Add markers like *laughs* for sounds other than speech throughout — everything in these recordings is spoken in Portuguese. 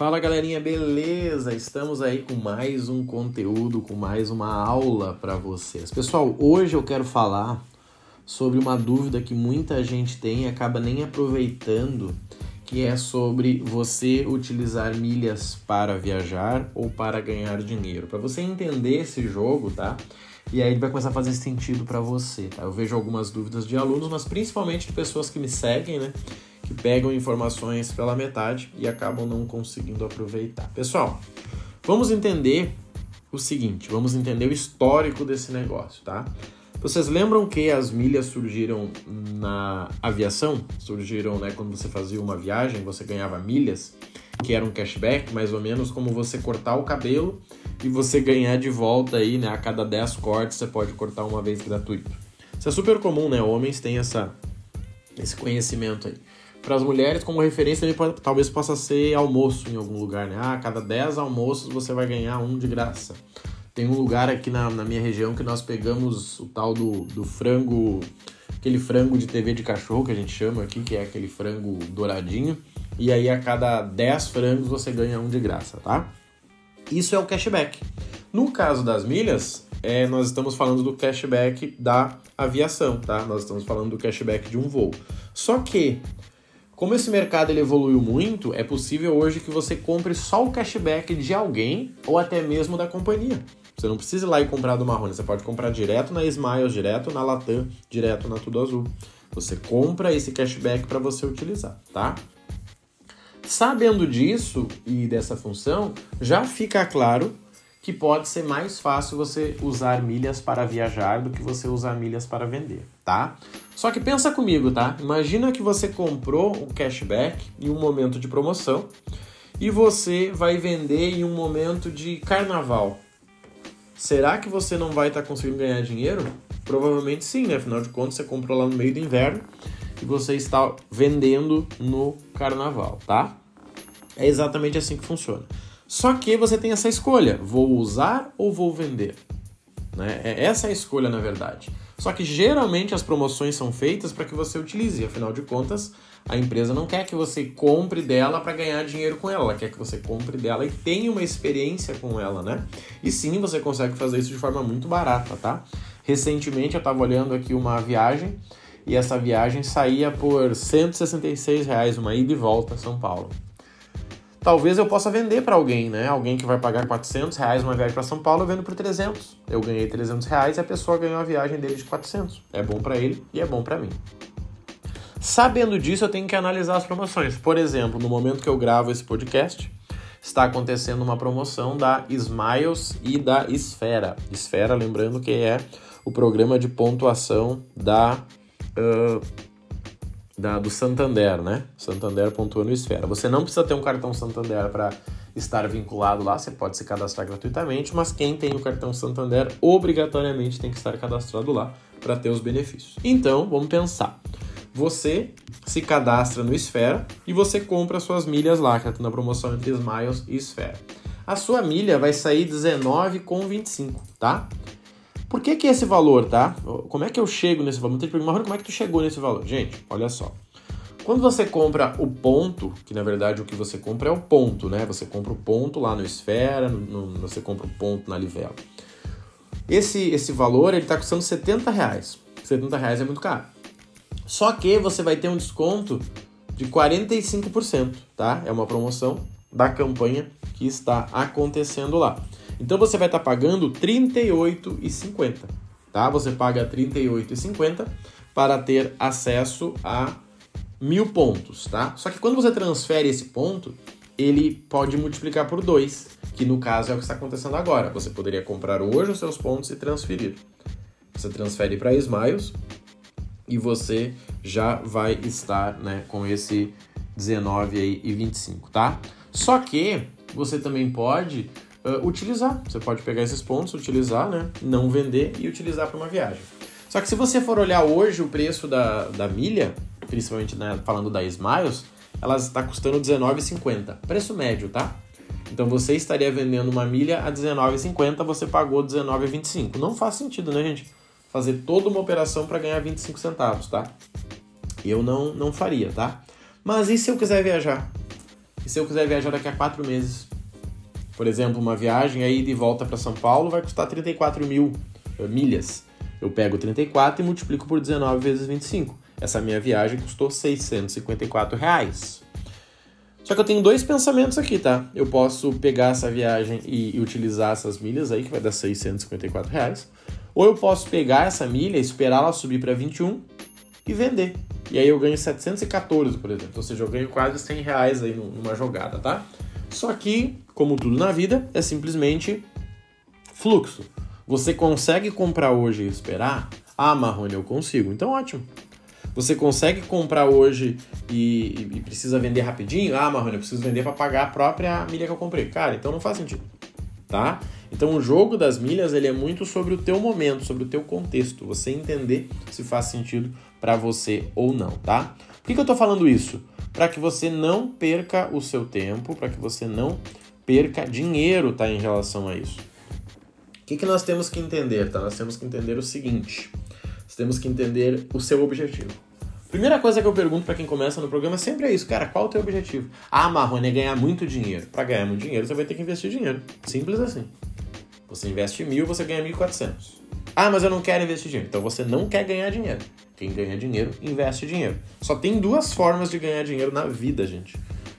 Fala galerinha, beleza? Estamos aí com mais um conteúdo, com mais uma aula para vocês. Pessoal, hoje eu quero falar sobre uma dúvida que muita gente tem e acaba nem aproveitando, que é sobre você utilizar milhas para viajar ou para ganhar dinheiro. Para você entender esse jogo, tá? E aí ele vai começar a fazer sentido para você, tá? Eu vejo algumas dúvidas de alunos, mas principalmente de pessoas que me seguem, né? Que pegam informações pela metade e acabam não conseguindo aproveitar. Pessoal, vamos entender o seguinte, vamos entender o histórico desse negócio, tá? Vocês lembram que as milhas surgiram na aviação? Surgiram, né, quando você fazia uma viagem, você ganhava milhas, que era um cashback, mais ou menos como você cortar o cabelo e você ganhar de volta aí, né, a cada 10 cortes você pode cortar uma vez gratuito. Isso é super comum, né? Homens têm essa esse conhecimento aí para as mulheres, como referência, ele pode, talvez possa ser almoço em algum lugar, né? Ah, cada 10 almoços você vai ganhar um de graça. Tem um lugar aqui na, na minha região que nós pegamos o tal do, do frango, aquele frango de TV de cachorro que a gente chama aqui, que é aquele frango douradinho. E aí a cada 10 frangos você ganha um de graça, tá? Isso é o cashback. No caso das milhas, é, nós estamos falando do cashback da aviação, tá? Nós estamos falando do cashback de um voo. Só que como esse mercado ele evoluiu muito, é possível hoje que você compre só o cashback de alguém ou até mesmo da companhia. Você não precisa ir lá e comprar do Marrone, você pode comprar direto na Smiles, direto na Latam, direto na Tudo Azul. Você compra esse cashback para você utilizar, tá? Sabendo disso e dessa função, já fica claro que pode ser mais fácil você usar milhas para viajar do que você usar milhas para vender, tá? Só que pensa comigo, tá? Imagina que você comprou um cashback em um momento de promoção e você vai vender em um momento de carnaval. Será que você não vai estar tá conseguindo ganhar dinheiro? Provavelmente sim, né? Afinal de contas, você comprou lá no meio do inverno e você está vendendo no carnaval, tá? É exatamente assim que funciona. Só que você tem essa escolha: vou usar ou vou vender? Né? É essa é a escolha, na verdade. Só que geralmente as promoções são feitas para que você utilize, afinal de contas, a empresa não quer que você compre dela para ganhar dinheiro com ela, ela quer que você compre dela e tenha uma experiência com ela, né? E sim, você consegue fazer isso de forma muito barata, tá? Recentemente eu estava olhando aqui uma viagem e essa viagem saía por 166 reais uma ida e volta a São Paulo talvez eu possa vender para alguém, né? Alguém que vai pagar 400 reais uma viagem para São Paulo, eu vendo por 300. Eu ganhei 300 reais e a pessoa ganhou a viagem dele de 400. É bom para ele e é bom para mim. Sabendo disso, eu tenho que analisar as promoções. Por exemplo, no momento que eu gravo esse podcast, está acontecendo uma promoção da Smiles e da Esfera. Esfera, lembrando que é o programa de pontuação da uh, da, do Santander, né? Santander pontua no Esfera. Você não precisa ter um cartão Santander para estar vinculado lá, você pode se cadastrar gratuitamente, mas quem tem o cartão Santander obrigatoriamente tem que estar cadastrado lá para ter os benefícios. Então, vamos pensar. Você se cadastra no Esfera e você compra suas milhas lá, que está na promoção entre Smiles e Esfera. A sua milha vai sair R$19,25, tá? Por que que esse valor, tá? Como é que eu chego nesse valor? Muita gente como é que tu chegou nesse valor? Gente, olha só. Quando você compra o ponto, que na verdade o que você compra é o ponto, né? Você compra o ponto lá no Esfera, no, no, você compra o ponto na Livelo. Esse, esse valor, ele tá custando 70 reais. 70 reais é muito caro. Só que você vai ter um desconto de 45%, tá? É uma promoção da campanha que está acontecendo lá. Então você vai estar tá pagando R$ 38,50, tá? Você paga R$ 38,50 para ter acesso a mil pontos, tá? Só que quando você transfere esse ponto, ele pode multiplicar por dois, que no caso é o que está acontecendo agora. Você poderia comprar hoje os seus pontos e transferir. Você transfere para Smiles e você já vai estar né, com esse 19 aí e 25, tá? Só que você também pode uh, utilizar. Você pode pegar esses pontos, utilizar, né? Não vender e utilizar para uma viagem. Só que se você for olhar hoje o preço da, da milha, principalmente né, falando da Smiles, ela está custando R$19,50. Preço médio, tá? Então você estaria vendendo uma milha a R$19,50, você pagou R$19,25. Não faz sentido, né, gente? Fazer toda uma operação para ganhar 25 centavos, tá? Eu não, não faria, tá? Mas e se eu quiser viajar? E se eu quiser viajar daqui a quatro meses? Por exemplo, uma viagem aí de volta para São Paulo vai custar 34 mil eh, milhas. Eu pego 34 e multiplico por 19 vezes 25. Essa minha viagem custou 654 reais. Só que eu tenho dois pensamentos aqui, tá? Eu posso pegar essa viagem e, e utilizar essas milhas aí, que vai dar 654 reais. Ou eu posso pegar essa milha, esperar ela subir para 21 e vender. E aí eu ganho 714, por exemplo. Ou seja, eu ganho quase 100 reais aí numa jogada, tá? Só que, como tudo na vida, é simplesmente fluxo. Você consegue comprar hoje e esperar? Ah, Marrone, eu consigo. Então, ótimo. Você consegue comprar hoje e, e precisa vender rapidinho? Ah, Marrone, eu preciso vender para pagar a própria milha que eu comprei. Cara, então não faz sentido, tá? Então o jogo das milhas ele é muito sobre o teu momento, sobre o teu contexto, você entender se faz sentido para você ou não, tá? Por que, que eu tô falando isso? Para que você não perca o seu tempo, para que você não perca dinheiro, tá, em relação a isso que, que nós temos que entender? Tá? Nós temos que entender o seguinte: nós temos que entender o seu objetivo. Primeira coisa que eu pergunto para quem começa no programa sempre é isso, cara, qual o teu objetivo? Ah, Marrone, é ganhar muito dinheiro. Para ganhar muito dinheiro, você vai ter que investir dinheiro. Simples assim. Você investe mil, você ganha mil quatrocentos. Ah, mas eu não quero investir dinheiro. Então você não quer ganhar dinheiro. Quem ganha dinheiro, investe dinheiro. Só tem duas formas de ganhar dinheiro na vida, gente: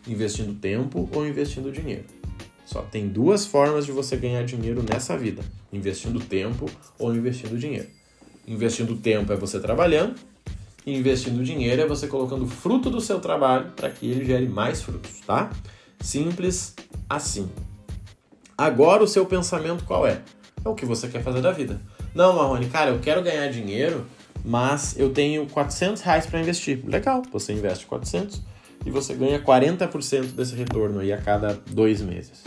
investindo tempo ou investindo dinheiro. Só tem duas formas de você ganhar dinheiro nessa vida: investindo tempo ou investindo dinheiro. Investindo tempo é você trabalhando, e investindo dinheiro é você colocando fruto do seu trabalho para que ele gere mais frutos, tá? Simples assim. Agora o seu pensamento qual é? É o que você quer fazer da vida. Não, Marrone, cara, eu quero ganhar dinheiro, mas eu tenho 400 reais para investir. Legal, você investe 400 e você ganha 40% desse retorno aí a cada dois meses.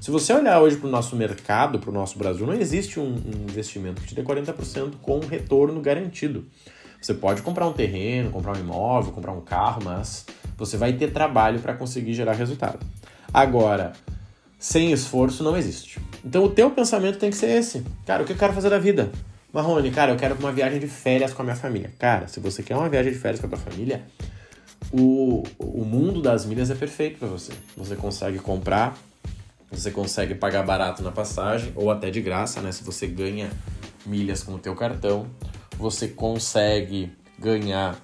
Se você olhar hoje para o nosso mercado, para o nosso Brasil, não existe um, um investimento que te dê 40% com retorno garantido. Você pode comprar um terreno, comprar um imóvel, comprar um carro, mas você vai ter trabalho para conseguir gerar resultado. Agora, sem esforço não existe. Então o teu pensamento tem que ser esse. Cara, o que eu quero fazer da vida? Marrone, cara, eu quero uma viagem de férias com a minha família. Cara, se você quer uma viagem de férias com a tua família, o, o mundo das milhas é perfeito para você. Você consegue comprar você consegue pagar barato na passagem ou até de graça, né? Se você ganha milhas com o teu cartão, você consegue ganhar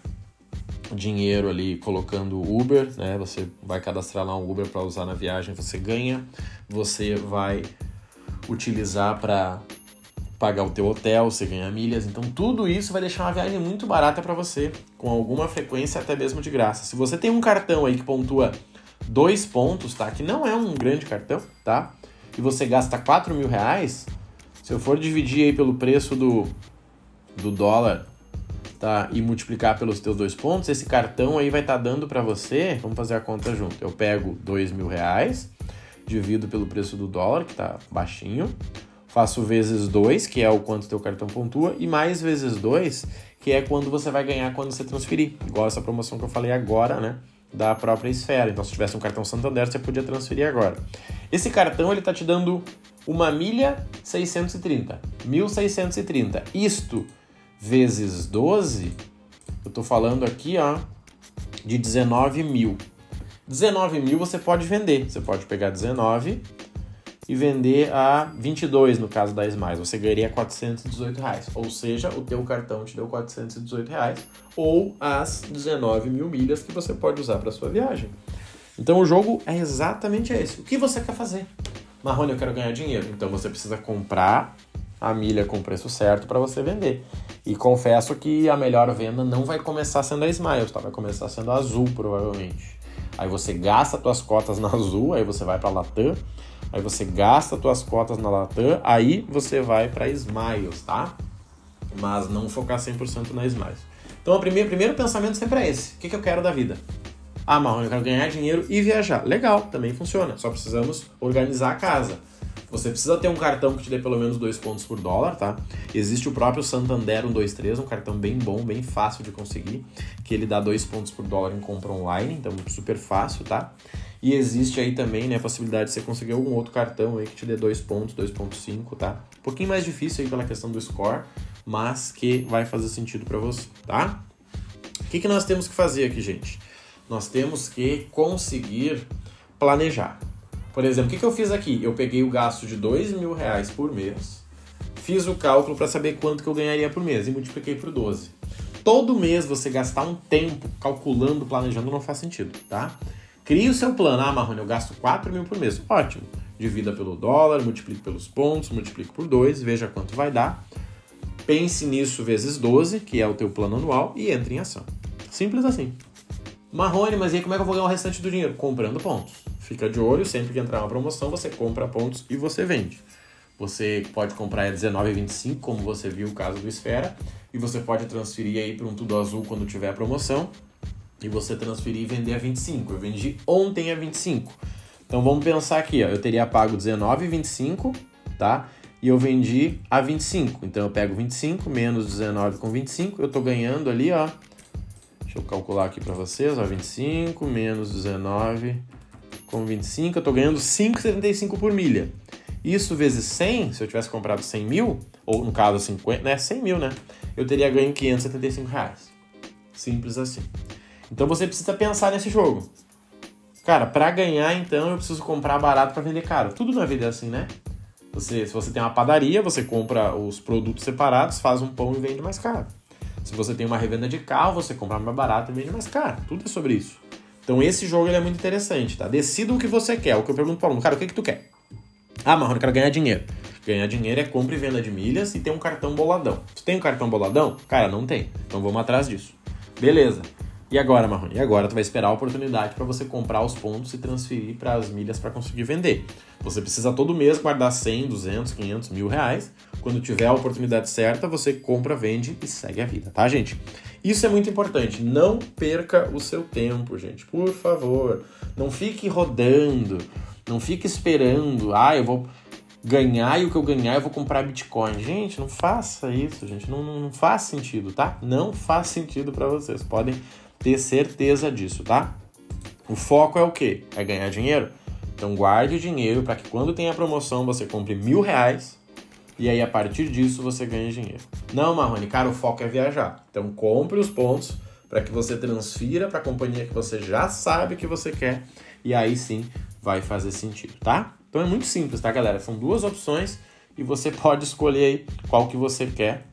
dinheiro ali colocando Uber, né? Você vai cadastrar lá um Uber para usar na viagem, você ganha. Você vai utilizar para pagar o teu hotel, você ganha milhas. Então tudo isso vai deixar uma viagem muito barata para você, com alguma frequência até mesmo de graça. Se você tem um cartão aí que pontua dois pontos, tá? Que não é um grande cartão, tá? E você gasta 4 mil reais, se eu for dividir aí pelo preço do, do dólar, tá? E multiplicar pelos teus dois pontos, esse cartão aí vai estar tá dando para você, vamos fazer a conta junto. Eu pego 2 mil reais, divido pelo preço do dólar, que tá baixinho, faço vezes 2, que é o quanto teu cartão pontua, e mais vezes 2, que é quando você vai ganhar quando você transferir. Igual essa promoção que eu falei agora, né? da própria esfera. Então, se tivesse um cartão Santander, você podia transferir agora. Esse cartão ele está te dando uma milha 630, 1630. Isto vezes 12, eu estou falando aqui, ó, de 19 mil. 19 mil você pode vender. Você pode pegar 19 e vender a 22 no caso da Smiles, você ganharia 418 reais. Ou seja, o teu cartão te deu 418 reais ou as 19 mil milhas que você pode usar para sua viagem. Então o jogo é exatamente esse. O que você quer fazer? Marrone, eu quero ganhar dinheiro. Então você precisa comprar a milha com preço certo para você vender. E confesso que a melhor venda não vai começar sendo a Smiles, tá? Vai começar sendo a Azul, provavelmente. Aí você gasta suas cotas na Azul, aí você vai para Latam, aí você gasta suas cotas na Latam, aí você vai para Smiles, tá? Mas não focar 100% na Smiles. Então, o primeiro, primeiro pensamento sempre é esse: o que, que eu quero da vida? Ah, Marrone, eu quero ganhar dinheiro e viajar. Legal, também funciona. Só precisamos organizar a casa. Você precisa ter um cartão que te dê pelo menos dois pontos por dólar, tá? Existe o próprio Santander 123, um cartão bem bom, bem fácil de conseguir, que ele dá dois pontos por dólar em compra online, então super fácil, tá? E existe aí também né, a possibilidade de você conseguir algum outro cartão aí que te dê dois pontos, 2.5, tá? Um pouquinho mais difícil aí pela questão do score, mas que vai fazer sentido para você, tá? O que, que nós temos que fazer aqui, gente? Nós temos que conseguir planejar. Por exemplo, o que, que eu fiz aqui? Eu peguei o gasto de dois mil reais por mês, fiz o cálculo para saber quanto que eu ganharia por mês e multipliquei por 12. Todo mês você gastar um tempo calculando, planejando não faz sentido, tá? Crie o seu plano. Ah, Marrone, eu gasto 4 mil por mês. Ótimo. Divida pelo dólar, multiplique pelos pontos, multiplique por 2, veja quanto vai dar. Pense nisso vezes 12, que é o teu plano anual, e entre em ação. Simples assim. Marrone, mas e aí como é que eu vou ganhar o restante do dinheiro? Comprando pontos. Fica de olho, sempre que entrar uma promoção, você compra pontos e você vende. Você pode comprar a 19,25, como você viu o caso do Esfera, e você pode transferir aí para um Tudo Azul quando tiver a promoção, e você transferir e vender a 25. Eu vendi ontem a 25. Então vamos pensar aqui, ó, eu teria pago 19,25, tá? E eu vendi a 25. Então eu pego 25 menos 19 com 25, eu tô ganhando ali, ó. Deixa eu calcular aqui para vocês, ó, 25 menos 19 com 25, eu tô ganhando 5,75 por milha. Isso vezes 100, se eu tivesse comprado 100 mil, ou no caso 50, né, 100 mil, né? Eu teria ganho 575 reais. Simples assim. Então você precisa pensar nesse jogo. Cara, para ganhar, então, eu preciso comprar barato para vender caro. Tudo na vida é assim, né? Você, se você tem uma padaria, você compra os produtos separados, faz um pão e vende mais caro. Se você tem uma revenda de carro, você compra mais barato e vende mais caro. Tudo é sobre isso. Então esse jogo ele é muito interessante, tá? Decida o que você quer. O que eu pergunto para o cara, o que, que tu quer? Ah, Marrone, eu quero ganhar dinheiro. Ganhar dinheiro é compra e venda de milhas e ter um cartão boladão. Tu tem um cartão boladão? Cara, não tem. Então vamos atrás disso. Beleza. E agora, Marrone? E agora tu vai esperar a oportunidade para você comprar os pontos e transferir para as milhas para conseguir vender. Você precisa todo mês guardar 100, 200, 500, mil reais. Quando tiver a oportunidade certa, você compra, vende e segue a vida, tá, gente? Isso é muito importante. Não perca o seu tempo, gente. Por favor. Não fique rodando. Não fique esperando. Ah, eu vou ganhar e o que eu ganhar eu vou comprar Bitcoin. Gente, não faça isso, gente. Não, não, não faz sentido, tá? Não faz sentido para vocês. Podem ter certeza disso, tá? O foco é o quê? É ganhar dinheiro? Então guarde o dinheiro para que quando tem a promoção você compre mil reais e aí a partir disso você ganha dinheiro. Não, Marrone, cara, o foco é viajar. Então compre os pontos para que você transfira para a companhia que você já sabe que você quer e aí sim vai fazer sentido, tá? Então é muito simples, tá, galera? São duas opções e você *laughs* pode escolher aí qual que você quer,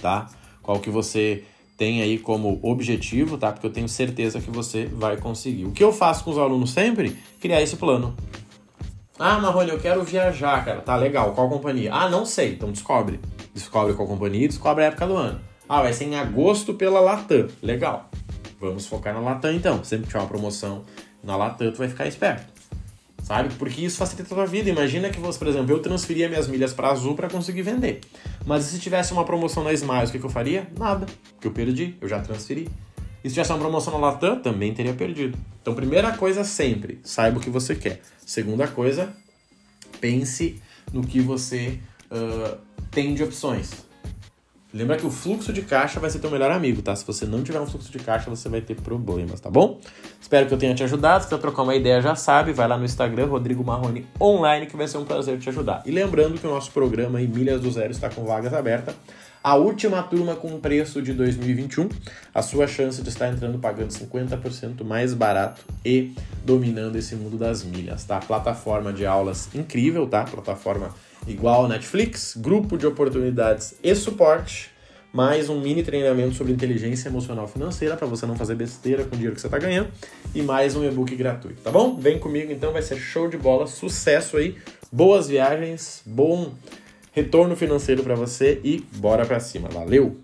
tá? Qual que você tem aí como objetivo, tá? Porque eu tenho certeza que você vai conseguir. O que eu faço com os alunos sempre? Criar esse plano. Ah, Marrone, eu quero viajar, cara. Tá legal. Qual companhia? Ah, não sei. Então descobre. Descobre qual companhia, descobre a época do ano. Ah, vai ser em agosto pela Latam. Legal. Vamos focar na Latam então. Sempre que tiver uma promoção na Latam, tu vai ficar esperto sabe? Porque isso facilita a tua vida. Imagina que você, por exemplo, eu transferia minhas milhas para Azul para conseguir vender. Mas e se tivesse uma promoção na Smiles, o que, que eu faria? Nada, porque eu perdi, eu já transferi. E se tivesse uma promoção na Latam, também teria perdido. Então, primeira coisa sempre, saiba o que você quer. Segunda coisa, pense no que você uh, tem de opções. Lembra que o fluxo de caixa vai ser teu melhor amigo, tá? Se você não tiver um fluxo de caixa, você vai ter problemas, tá bom? Espero que eu tenha te ajudado. Se quiser trocar uma ideia, já sabe, vai lá no Instagram, Rodrigo Marrone Online, que vai ser um prazer te ajudar. E lembrando que o nosso programa em Milhas do Zero está com vagas abertas. A última turma com preço de 2021, a sua chance de estar entrando pagando 50% mais barato e dominando esse mundo das milhas, tá? Plataforma de aulas incrível, tá? Plataforma igual Netflix, grupo de oportunidades e suporte, mais um mini treinamento sobre inteligência emocional financeira para você não fazer besteira com o dinheiro que você está ganhando e mais um e-book gratuito, tá bom? Vem comigo então, vai ser show de bola, sucesso aí, boas viagens, bom retorno financeiro para você e bora para cima. Valeu!